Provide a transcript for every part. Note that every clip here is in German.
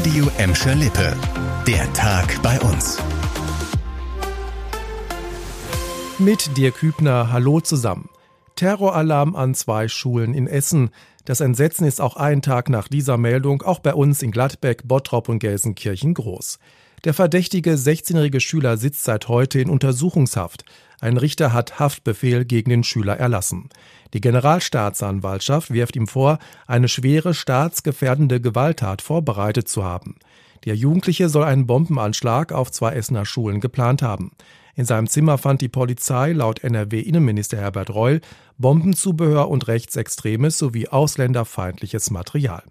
Radio Emscher Lippe. Der Tag bei uns. Mit dir Kübner, hallo zusammen. Terroralarm an zwei Schulen in Essen. Das Entsetzen ist auch einen Tag nach dieser Meldung auch bei uns in Gladbeck, Bottrop und Gelsenkirchen groß. Der verdächtige 16-jährige Schüler sitzt seit heute in Untersuchungshaft. Ein Richter hat Haftbefehl gegen den Schüler erlassen. Die Generalstaatsanwaltschaft wirft ihm vor, eine schwere staatsgefährdende Gewalttat vorbereitet zu haben. Der Jugendliche soll einen Bombenanschlag auf zwei Essener Schulen geplant haben. In seinem Zimmer fand die Polizei laut NRW-Innenminister Herbert Reul Bombenzubehör und rechtsextremes sowie ausländerfeindliches Material.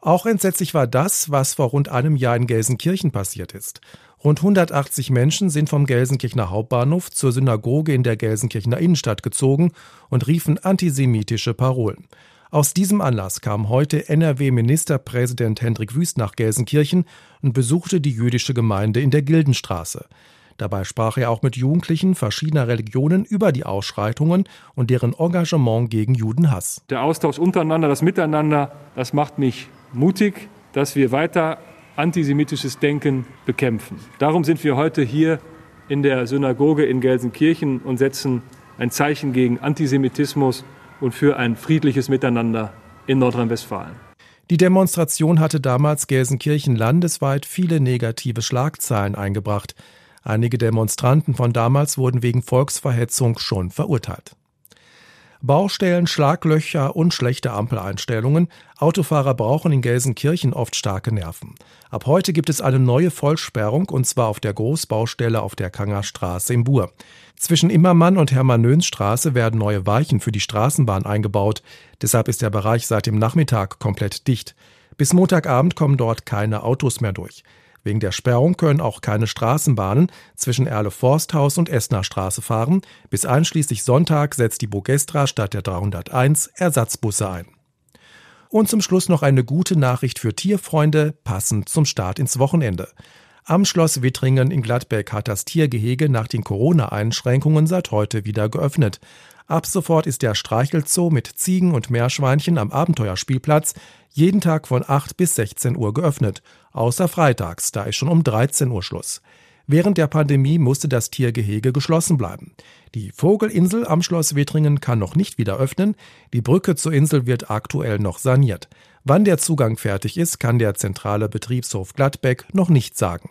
Auch entsetzlich war das, was vor rund einem Jahr in Gelsenkirchen passiert ist. Rund 180 Menschen sind vom Gelsenkirchener Hauptbahnhof zur Synagoge in der Gelsenkirchener Innenstadt gezogen und riefen antisemitische Parolen. Aus diesem Anlass kam heute NRW-Ministerpräsident Hendrik Wüst nach Gelsenkirchen und besuchte die jüdische Gemeinde in der Gildenstraße. Dabei sprach er auch mit Jugendlichen verschiedener Religionen über die Ausschreitungen und deren Engagement gegen Judenhass. Der Austausch untereinander, das Miteinander, das macht mich mutig, dass wir weiter antisemitisches Denken bekämpfen. Darum sind wir heute hier in der Synagoge in Gelsenkirchen und setzen ein Zeichen gegen Antisemitismus und für ein friedliches Miteinander in Nordrhein-Westfalen. Die Demonstration hatte damals Gelsenkirchen landesweit viele negative Schlagzeilen eingebracht. Einige Demonstranten von damals wurden wegen Volksverhetzung schon verurteilt. Baustellen, Schlaglöcher und schlechte Ampeleinstellungen. Autofahrer brauchen in Gelsenkirchen oft starke Nerven. Ab heute gibt es eine neue Vollsperrung und zwar auf der Großbaustelle auf der Kangerstraße im Bur. Zwischen Immermann und Hermann-Nöns-Straße werden neue Weichen für die Straßenbahn eingebaut. Deshalb ist der Bereich seit dem Nachmittag komplett dicht. Bis Montagabend kommen dort keine Autos mehr durch. Wegen der Sperrung können auch keine Straßenbahnen zwischen Erle-Forsthaus und Essener Straße fahren. Bis einschließlich Sonntag setzt die Bogestra statt der 301 Ersatzbusse ein. Und zum Schluss noch eine gute Nachricht für Tierfreunde, passend zum Start ins Wochenende. Am Schloss Wittringen in Gladbeck hat das Tiergehege nach den Corona-Einschränkungen seit heute wieder geöffnet. Ab sofort ist der Streichelzoo mit Ziegen und Meerschweinchen am Abenteuerspielplatz jeden Tag von 8 bis 16 Uhr geöffnet, außer freitags, da ist schon um 13 Uhr Schluss. Während der Pandemie musste das Tiergehege geschlossen bleiben. Die Vogelinsel am Schloss Wittringen kann noch nicht wieder öffnen, die Brücke zur Insel wird aktuell noch saniert. Wann der Zugang fertig ist, kann der zentrale Betriebshof Gladbeck noch nicht sagen.